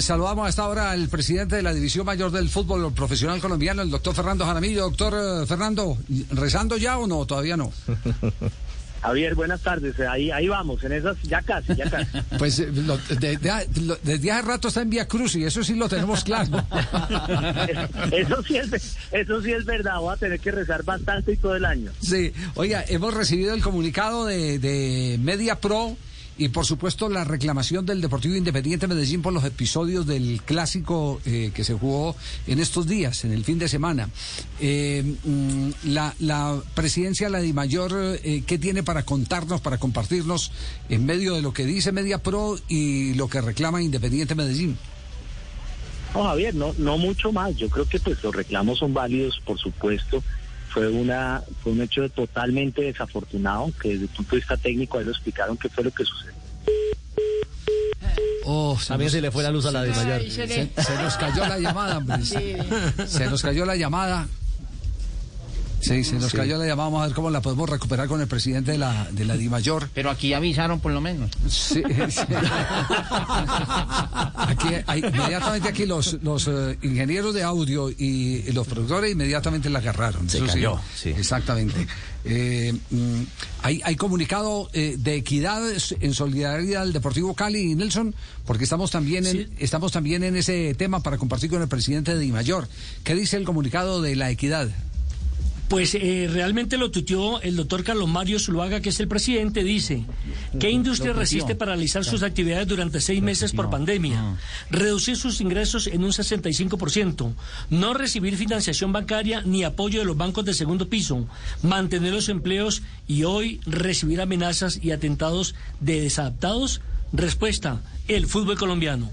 Saludamos a esta hora al presidente de la División Mayor del Fútbol Profesional Colombiano, el doctor Fernando Jaramillo. Doctor eh, Fernando, ¿rezando ya o no? Todavía no. Javier, buenas tardes. Ahí, ahí vamos, en esas, ya casi, ya casi. Pues eh, lo- de- de- lo- desde hace rato está en Vía Cruz y eso sí lo tenemos claro. Eso sí es, eso sí es verdad. Voy a tener que rezar bastante y todo el año. Sí, oiga, hemos recibido el comunicado de, de Media Pro y por supuesto la reclamación del Deportivo Independiente Medellín por los episodios del clásico eh, que se jugó en estos días, en el fin de semana. Eh, mm, la, la presidencia, la de Mayor, eh, ¿qué tiene para contarnos, para compartirnos en medio de lo que dice Media Pro y lo que reclama Independiente Medellín? No, Javier, no, no mucho más. Yo creo que pues los reclamos son válidos, por supuesto. Fue una, fue un hecho totalmente desafortunado, que desde el punto de vista técnico ahí lo explicaron qué fue lo que sucedió. Oh, También se le fue la luz a la de mayor. Se, se nos cayó la llamada, hombre. Se nos cayó la llamada. Sí, se nos cayó la llamada. Vamos a ver cómo la podemos recuperar con el presidente de la, de la DIMAYOR. Pero aquí avisaron por lo menos. Sí, sí. Aquí, hay- inmediatamente aquí los, los eh, ingenieros de audio y, y los productores inmediatamente la agarraron. Se Eso cayó, sí. Exactamente. Eh, mm, hay, hay comunicado eh, de equidad en solidaridad al Deportivo Cali y Nelson, porque estamos también en, estamos también en ese tema para compartir con el presidente de DIMAYOR. ¿Qué dice el comunicado de la equidad? Pues eh, realmente lo tuteó el doctor Carlos Mario Zuluaga, que es el presidente, dice, ¿qué industria resiste paralizar sus actividades durante seis meses por pandemia? Reducir sus ingresos en un 65%, no recibir financiación bancaria ni apoyo de los bancos de segundo piso, mantener los empleos y hoy recibir amenazas y atentados de desadaptados? Respuesta, el fútbol colombiano.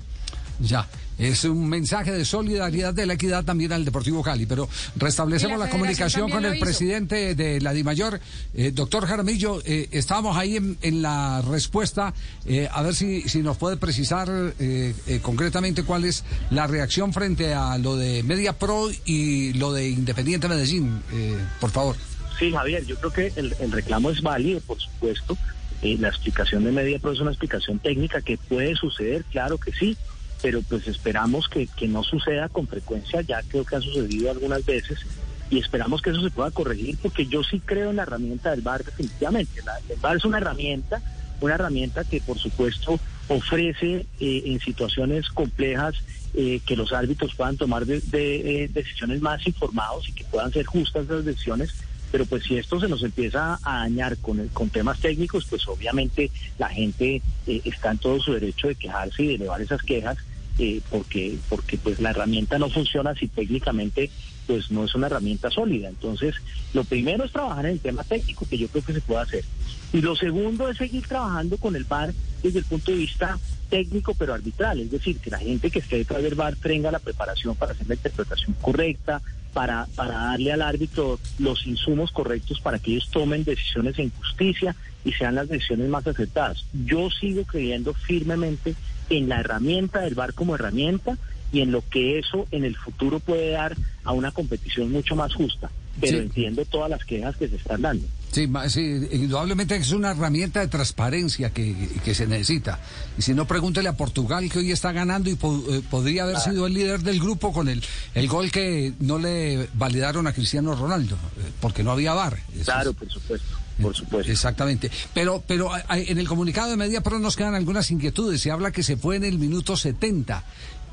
Ya, es un mensaje de solidaridad de la equidad también al Deportivo Cali, pero restablecemos la, la comunicación con el presidente de la DIMAYOR, eh, doctor Jaramillo, eh, estábamos ahí en, en la respuesta, eh, a ver si, si nos puede precisar eh, eh, concretamente cuál es la reacción frente a lo de Media Pro y lo de Independiente Medellín, eh, por favor. Sí, Javier, yo creo que el, el reclamo es válido, por supuesto. Eh, la explicación de Media Pro es una explicación técnica que puede suceder, claro que sí, pero pues esperamos que, que no suceda con frecuencia, ya creo que ha sucedido algunas veces, y esperamos que eso se pueda corregir, porque yo sí creo en la herramienta del VAR definitivamente. La- el VAR es una herramienta, una herramienta que por supuesto ofrece eh, en situaciones complejas eh, que los árbitros puedan tomar de- eh, decisiones más informados y que puedan ser justas las decisiones, pero pues si esto se nos empieza a dañar con, el- con temas técnicos, pues obviamente la gente eh, está en todo su derecho de quejarse y de elevar esas quejas, eh, porque, porque pues la herramienta no funciona si técnicamente pues no es una herramienta sólida. Entonces, lo primero es trabajar en el tema técnico, que yo creo que se puede hacer. Y lo segundo es seguir trabajando con el VAR desde el punto de vista técnico pero arbitral, es decir, que la gente que esté detrás del VAR tenga la preparación para hacer la interpretación correcta, para, para darle al árbitro los insumos correctos para que ellos tomen decisiones en justicia y sean las decisiones más acertadas. Yo sigo creyendo firmemente en la herramienta del VAR como herramienta y en lo que eso en el futuro puede dar a una competición mucho más justa. Pero Sí. entiendo todas las quejas que se están dando. Sí, sí, indudablemente es una herramienta de transparencia que, que se necesita. Y si no, pregúntele a Portugal que hoy está ganando y po- eh, podría haber sido el líder del grupo con el, el gol que no le validaron a Cristiano Ronaldo, eh, porque no había. Eso Claro, es- por supuesto, por supuesto. Exactamente. Pero, pero en el comunicado de Media Pro nos quedan algunas inquietudes. Se habla que se fue en el minuto 70.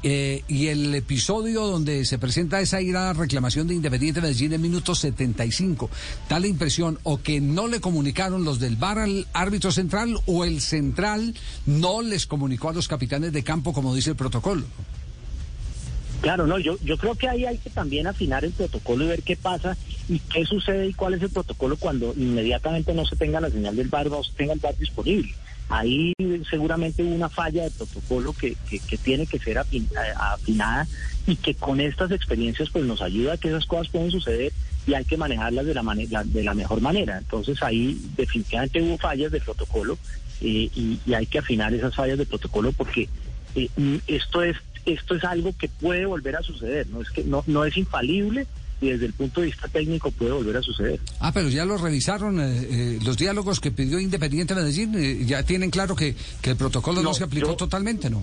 eh, y el episodio donde se presenta esa ira reclamación de Independiente Medellín en minuto 75, da la impresión o que no le comunicaron los del VAR al árbitro central o el central no les comunicó a los capitanes de campo como dice el protocolo. Claro, no, yo, yo creo que ahí hay que también afinar el protocolo y ver qué pasa y qué sucede y cuál es el protocolo cuando inmediatamente no se tenga la señal del bar, no se tenga el bar disponible. Ahí seguramente hubo una falla de protocolo que, que, que tiene que ser eh, afinada y que con estas experiencias pues nos ayuda a que esas cosas pueden suceder y hay que manejarlas de la, la- de la mejor manera. Entonces ahí definitivamente hubo fallas de protocolo eh, y, y hay que afinar esas fallas de protocolo porque eh, mm, esto es esto es algo que puede volver a suceder, no es que no, no es infalible y desde el punto de vista técnico puede volver a suceder. Ah, pero ya lo revisaron eh, eh, los diálogos que pidió Independiente Medellín. eh, ya tienen claro que, que el protocolo no, No, se aplicó yo- totalmente, ¿no?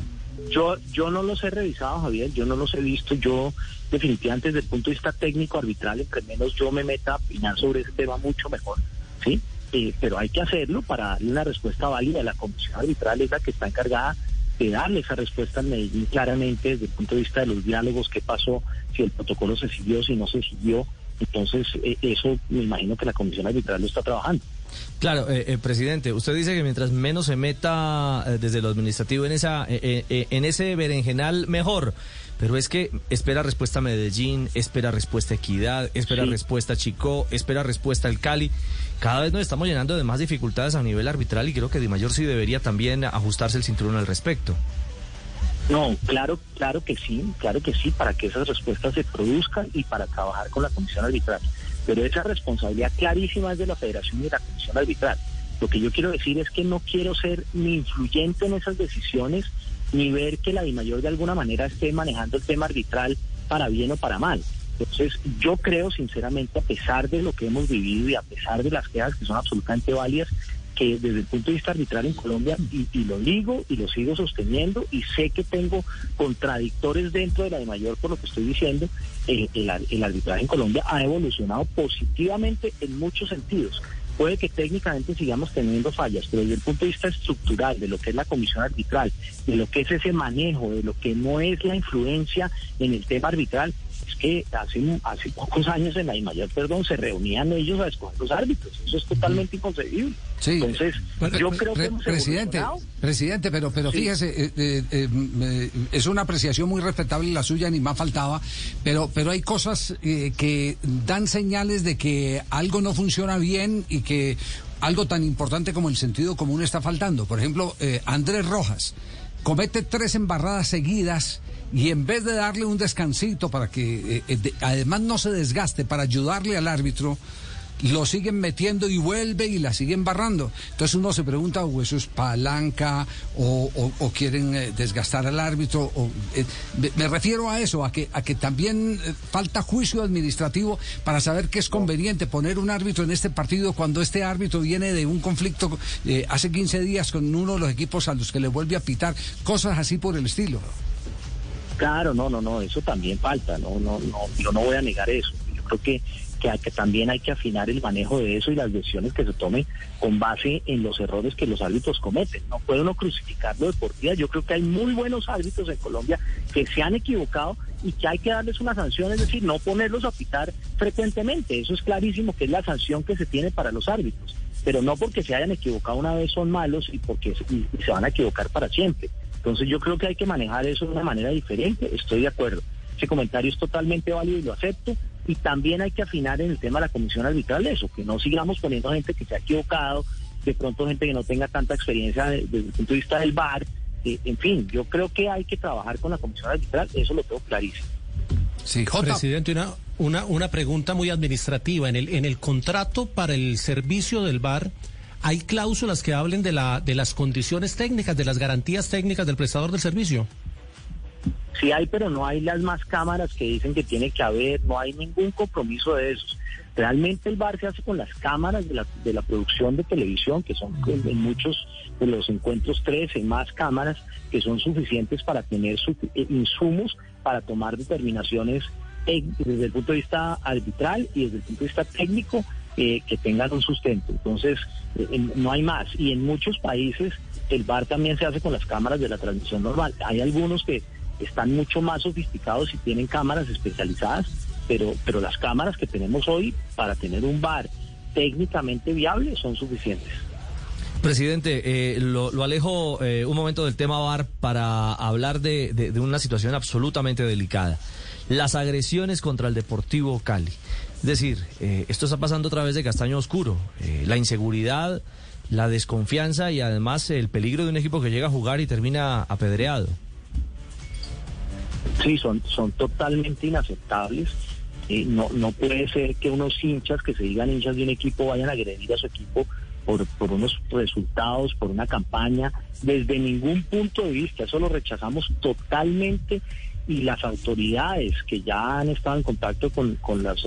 Yo, yo no los he revisado, Javier, yo no los he visto. Yo, definitivamente, desde el punto de vista técnico arbitral, entre menos yo me meta a opinar sobre ese tema mucho mejor, ¿sí? Eh, pero hay que hacerlo para darle una respuesta válida. La comisión arbitral es la que está encargada de darle esa respuesta al Medellín claramente desde el punto de vista de los diálogos, qué pasó, si el protocolo se siguió, si no se siguió. Entonces, eh, eso me imagino que la comisión arbitral lo está trabajando. Claro, eh, eh, presidente, usted dice que mientras menos se meta eh, desde lo administrativo en esa eh, en ese berenjenal mejor. Pero es que espera respuesta Medellín, espera respuesta Equidad, espera Sí. respuesta Chicó, espera respuesta el Cali. Cada vez nos estamos llenando de más dificultades a nivel arbitral y creo que Di Mayor sí debería también ajustarse el cinturón al respecto. No, claro, claro que sí, claro que sí, para que esas respuestas se produzcan y para trabajar con la comisión arbitral. Pero esa responsabilidad clarísima es de la federación y de la comisión arbitral. Lo que yo quiero decir es que no quiero ser ni influyente en esas decisiones, ni ver que la DIMAYOR de alguna manera esté manejando el tema arbitral para bien o para mal. Entonces, yo creo sinceramente, a pesar de lo que hemos vivido y a pesar de las quejas que son absolutamente válidas, que desde el punto de vista arbitral en Colombia, y, lo digo y lo sigo sosteniendo, y sé que tengo contradictores dentro de la de mayor por lo que estoy diciendo, eh, el arbitraje en Colombia ha evolucionado positivamente en muchos sentidos. Puede que técnicamente sigamos teniendo fallas, pero desde el punto de vista estructural, de lo que es la comisión arbitral, de lo que es ese manejo, de lo que no es la influencia en el tema arbitral, es que hace, hace pocos años en la mayor perdón, se reunían ellos a escoger los árbitros. Eso es totalmente inconcebible. Sí. Entonces, Bueno, yo pre- creo que hemos presidente, presidente, pero pero Sí. fíjese, eh, eh, eh, eh, es una apreciación muy respetable la suya, ni más faltaba, pero pero hay cosas eh, que dan señales de que algo no funciona bien y que algo tan importante como el sentido común está faltando. Por ejemplo, eh, Andrés Rojas comete tres embarradas seguidas y en vez de darle un descansito para que eh, eh, de- además no se desgaste para ayudarle al árbitro, lo siguen metiendo y vuelve y la siguen barrando. Entonces uno se pregunta, o eso es palanca, o, quieren eh, desgastar al árbitro. Eh, me, refiero a eso, a que, a que también eh, falta juicio administrativo para saber qué es conveniente poner un árbitro en este partido cuando este árbitro viene de un conflicto hace 15 días con uno de los equipos a los que le vuelve a pitar, cosas así por el estilo. Claro, no, no, no, eso también falta, no, no, no, yo no voy a negar eso. Yo creo que, que, también hay que afinar el manejo de eso y las decisiones que se tomen con base en los errores que los árbitros cometen. No puede uno crucificarlo de por vida. Yo creo que hay muy buenos árbitros en Colombia que se han equivocado y que hay que darles una sanción, es decir, no ponerlos a pitar frecuentemente. Eso es clarísimo que es la sanción que se tiene para los árbitros. Pero no porque se hayan equivocado una vez son malos y porque y se van a equivocar para siempre. Entonces yo creo que hay que manejar eso de una manera diferente, estoy de acuerdo. Ese comentario es totalmente válido y lo acepto. Y también hay que afinar en el tema de la comisión arbitral eso, que no sigamos poniendo gente que se ha equivocado, de pronto gente que no tenga tanta experiencia de- desde el punto de vista del VAR. eh, en fin, yo creo que hay que trabajar con la comisión arbitral, eso lo tengo clarísimo. Sí, Presidente, una, una, una pregunta muy administrativa. En el, en el contrato para el servicio del bar, ¿hay cláusulas que hablen de, la, de las condiciones técnicas, de las garantías técnicas del prestador del servicio? Sí hay, pero no hay las más cámaras que dicen que tiene que haber, no hay ningún compromiso de esos. Realmente el bar se hace con las cámaras de la, de la producción de televisión, que son en, muchos de los encuentros 13 más cámaras, que son suficientes para tener su- eh, insumos para tomar determinaciones desde el punto de vista arbitral y desde el punto de vista técnico eh, que tengan un sustento. Entonces, eh, no hay más. Y en muchos países el bar también se hace con las cámaras de la transmisión normal. Hay algunos que están mucho más sofisticados y tienen cámaras especializadas, pero, pero las cámaras que tenemos hoy para tener un bar técnicamente viable son suficientes. Presidente, eh, lo, alejo eh, un momento del tema VAR para hablar de, de- una situación absolutamente delicada. Las agresiones contra el Deportivo Cali. Es decir, eh, esto está pasando a través de Castaño Oscuro. Eh, la inseguridad, la desconfianza y además el peligro de un equipo que llega a jugar y termina apedreado. Sí, son, son totalmente inaceptables. Eh, no, no puede ser que unos hinchas que se digan hinchas de un equipo vayan a agredir a su equipo por, por unos resultados, por una campaña, desde ningún punto de vista. Eso lo rechazamos totalmente y las autoridades que ya han estado en contacto con, con las,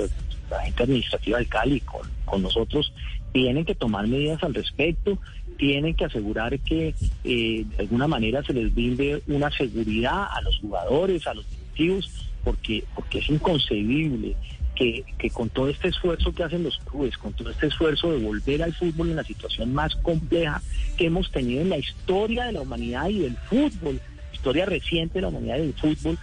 la gente administrativa del Cali, con, con nosotros, tienen que tomar medidas al respecto, tienen que asegurar que eh, de alguna manera se les brinde una seguridad a los jugadores, a los directivos, porque, porque es inconcebible que, que, con todo este esfuerzo que hacen los clubes, con todo este esfuerzo de volver al fútbol en la situación más compleja que hemos tenido en la historia de la humanidad y del fútbol, historia reciente de la humanidad y del fútbol,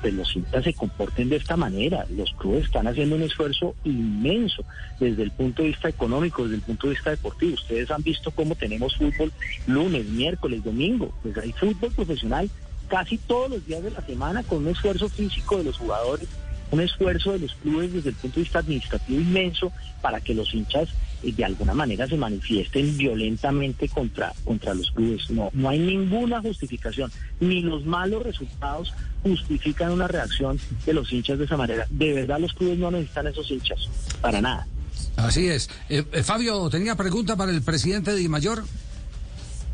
pues, los hinchas se comporten de esta manera. Los clubes están haciendo un esfuerzo inmenso desde el punto de vista económico, desde el punto de vista deportivo. Ustedes han visto cómo tenemos fútbol lunes, miércoles, domingo. Pues hay fútbol profesional casi todos los días de la semana con un esfuerzo físico de los jugadores un esfuerzo de los clubes desde el punto de vista administrativo inmenso para que los hinchas eh, de alguna manera se manifiesten violentamente contra, contra los clubes. No, no hay ninguna justificación, ni los malos resultados justifican una reacción de los hinchas de esa manera. De verdad los clubes no necesitan esos hinchas, para nada. Así es. Eh, eh, Fabio, ¿tenía pregunta para el presidente de Mayor?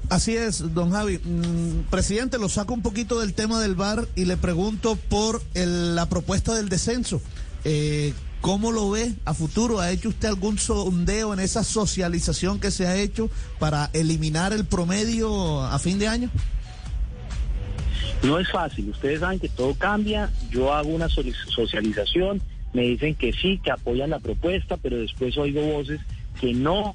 Así es, don Javi. Mm, presidente, lo saco un poquito del tema del VAR y le pregunto por el- la propuesta del descenso. Eh, ¿Cómo lo ve a futuro? ¿Ha hecho usted algún sondeo en esa socialización que se ha hecho para eliminar el promedio a fin de año? No es fácil, ustedes saben que todo cambia, yo hago una socialización, me dicen que sí, que apoyan la propuesta, pero después oigo voces que no.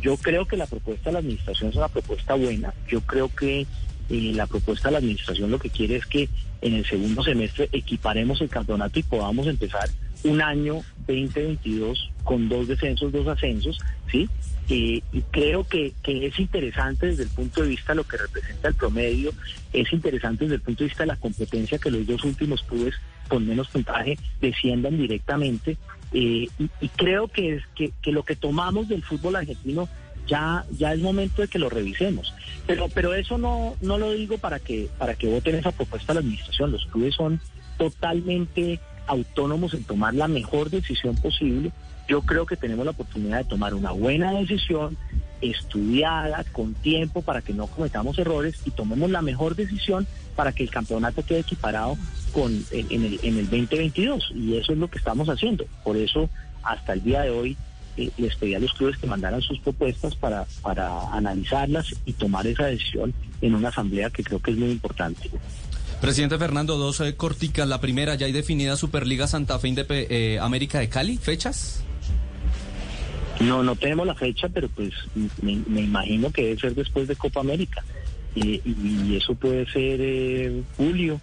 Yo creo que la propuesta de la administración es una propuesta buena, yo creo que eh, la propuesta de la administración lo que quiere es que en el segundo semestre equiparemos el campeonato y podamos empezar un año 2022 con dos descensos, dos ascensos, ¿sí? Eh, y creo que, es interesante desde el punto de vista de lo que representa el promedio, es interesante desde el punto de vista de la competencia que los dos últimos clubes con menos puntaje desciendan directamente. eh, y, creo que, es, que, que lo que tomamos del fútbol argentino ya, ya es momento de que lo revisemos. Pero, pero eso no, no lo digo para que, para que voten esa propuesta a la administración. Los clubes son totalmente autónomos en tomar la mejor decisión posible. Yo creo que tenemos la oportunidad de tomar una buena decisión, estudiada, con tiempo, para que no cometamos errores y tomemos la mejor decisión para que el campeonato quede equiparado con en, el, en el 2022. Y eso es lo que estamos haciendo. Por eso, hasta el día de hoy, eh, les pedí a los clubes que mandaran sus propuestas para, para analizarlas y tomar esa decisión en una asamblea que creo que es muy importante. Presidente Fernando, dos eh, corticas. La primera, ya hay definida Superliga Santa Fe Indepe- eh, América de Cali. ¿Fechas? No, no tenemos la fecha, pero pues me, me imagino que debe ser después de Copa América. Y, y- y eso puede ser eh, julio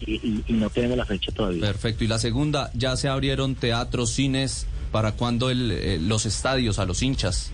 y, y- no tenemos la fecha todavía. Perfecto. Y la segunda, ya se abrieron teatros, cines. ¿Para cuándo el, eh, los estadios a los hinchas?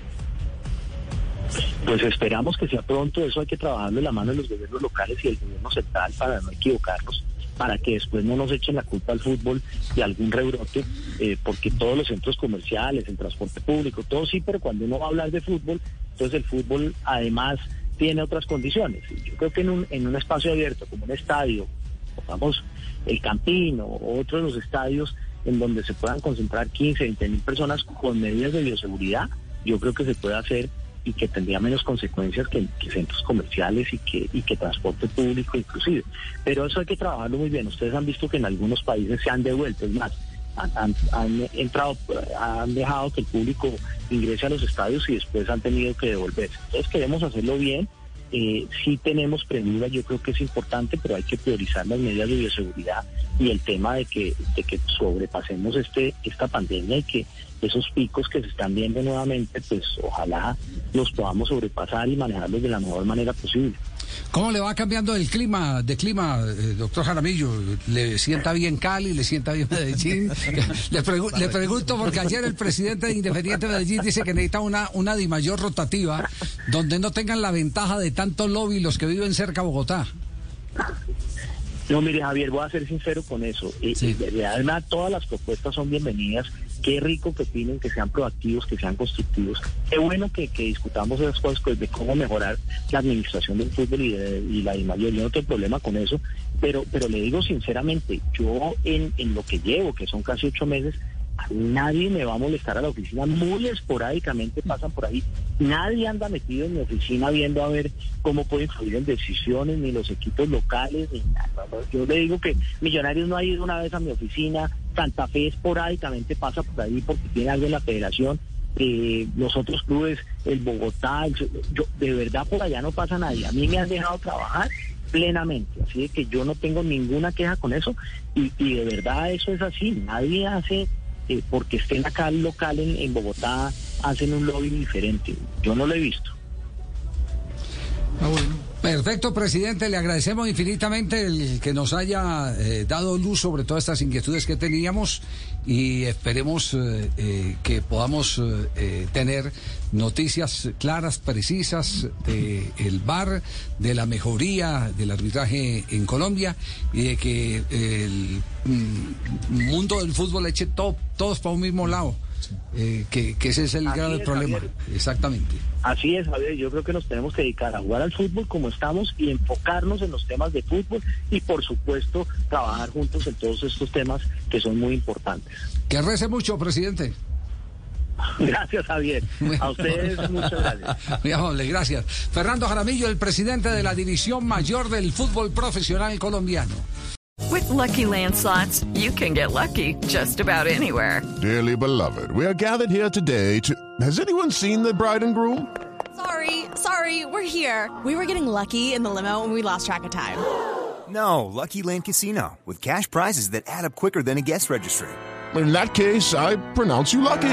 Pues esperamos que sea pronto, eso hay que trabajarlo en la mano de los gobiernos locales y del gobierno central para no equivocarnos, para que después no nos echen la culpa al fútbol de algún rebrote, eh, porque todos los centros comerciales, el transporte público, todo sí, pero cuando uno va a hablar de fútbol, entonces el fútbol además tiene otras condiciones. Y Yo creo que en un, en un espacio abierto, como un estadio, pongamos el Campino o otros de los estadios en donde se puedan concentrar 15, 20 mil personas con medidas de bioseguridad, yo creo que se puede hacer y que tendría menos consecuencias que, centros comerciales y que, y que transporte público inclusive. Pero eso hay que trabajarlo muy bien. Ustedes han visto que en algunos países se han devuelto, es más, han- han entrado, han dejado que el público ingrese a los estadios y después han tenido que devolverse. Entonces queremos hacerlo bien. Eh, sí tenemos premura, yo creo que es importante, pero hay que priorizar las medidas de bioseguridad y el tema de que, de que sobrepasemos este esta pandemia y que esos picos que se están viendo nuevamente, pues ojalá los podamos sobrepasar y manejarlos de la mejor manera posible. ¿Cómo le va cambiando el clima, de clima, eh, doctor Jaramillo? ¿Le sienta bien Cali? ¿Le sienta bien Medellín? le, pregu- le pregunto porque ayer el presidente de Independiente Medellín dice que necesita una, una di mayor rotativa donde no tengan la ventaja de tanto lobby los que viven cerca a Bogotá. No, mire, Javier, voy a ser sincero con eso. Eh, eh, de- Además, todas las propuestas son bienvenidas. Qué rico que opinen, que sean proactivos, que sean constructivos. Qué bueno que, que discutamos esas cosas pues, de cómo mejorar la administración del fútbol y, de, y la mayoría. Yo no tengo problema con eso, pero, pero le digo sinceramente, yo en, en lo que llevo, que son casi ocho meses, nadie me va a molestar a la oficina, muy esporádicamente pasan por ahí, nadie anda metido en mi oficina viendo a ver cómo puede influir en decisiones, ni los equipos locales, ni nada. Yo le digo que Millonarios no ha ido una vez a mi oficina, Santa Fe esporádicamente pasa por ahí porque tiene algo en la federación, eh, los otros clubes, el Bogotá, yo, de verdad por allá no pasa nadie, a mí me han dejado trabajar plenamente, así que yo no tengo ninguna queja con eso. Y, y de verdad eso es así, nadie hace eh, porque estén acá al local en, en Bogotá, hacen un lobby diferente, yo no lo he visto. Perfecto, presidente. Le agradecemos infinitamente el que nos haya eh, dado luz sobre todas estas inquietudes que teníamos y esperemos eh, que podamos tener noticias claras, precisas del VAR, de la mejoría del arbitraje en Colombia y de que el mm, mundo del fútbol eche to- todos para un mismo lado. eh, que, que ese es el Así grave es, problema. Javier. Exactamente. Así es, Javier, yo creo que nos tenemos que dedicar a jugar al fútbol como estamos y enfocarnos en los temas de fútbol y por supuesto trabajar juntos en todos estos temas que son muy importantes. Que rece mucho, presidente. Gracias, Javier. A ustedes muchas gracias. Muy amable, gracias. Fernando Jaramillo, el presidente de la División Mayor del Fútbol Profesional Colombiano. With Lucky Land slots, you can get lucky just about anywhere. Dearly beloved, we are gathered here today to. Has anyone seen the bride and groom? Sorry, sorry, we're here. We were getting lucky in the limo and we lost track of time. No, Lucky Land Casino, with cash prizes that add up quicker than a guest registry. In that case, I pronounce you lucky.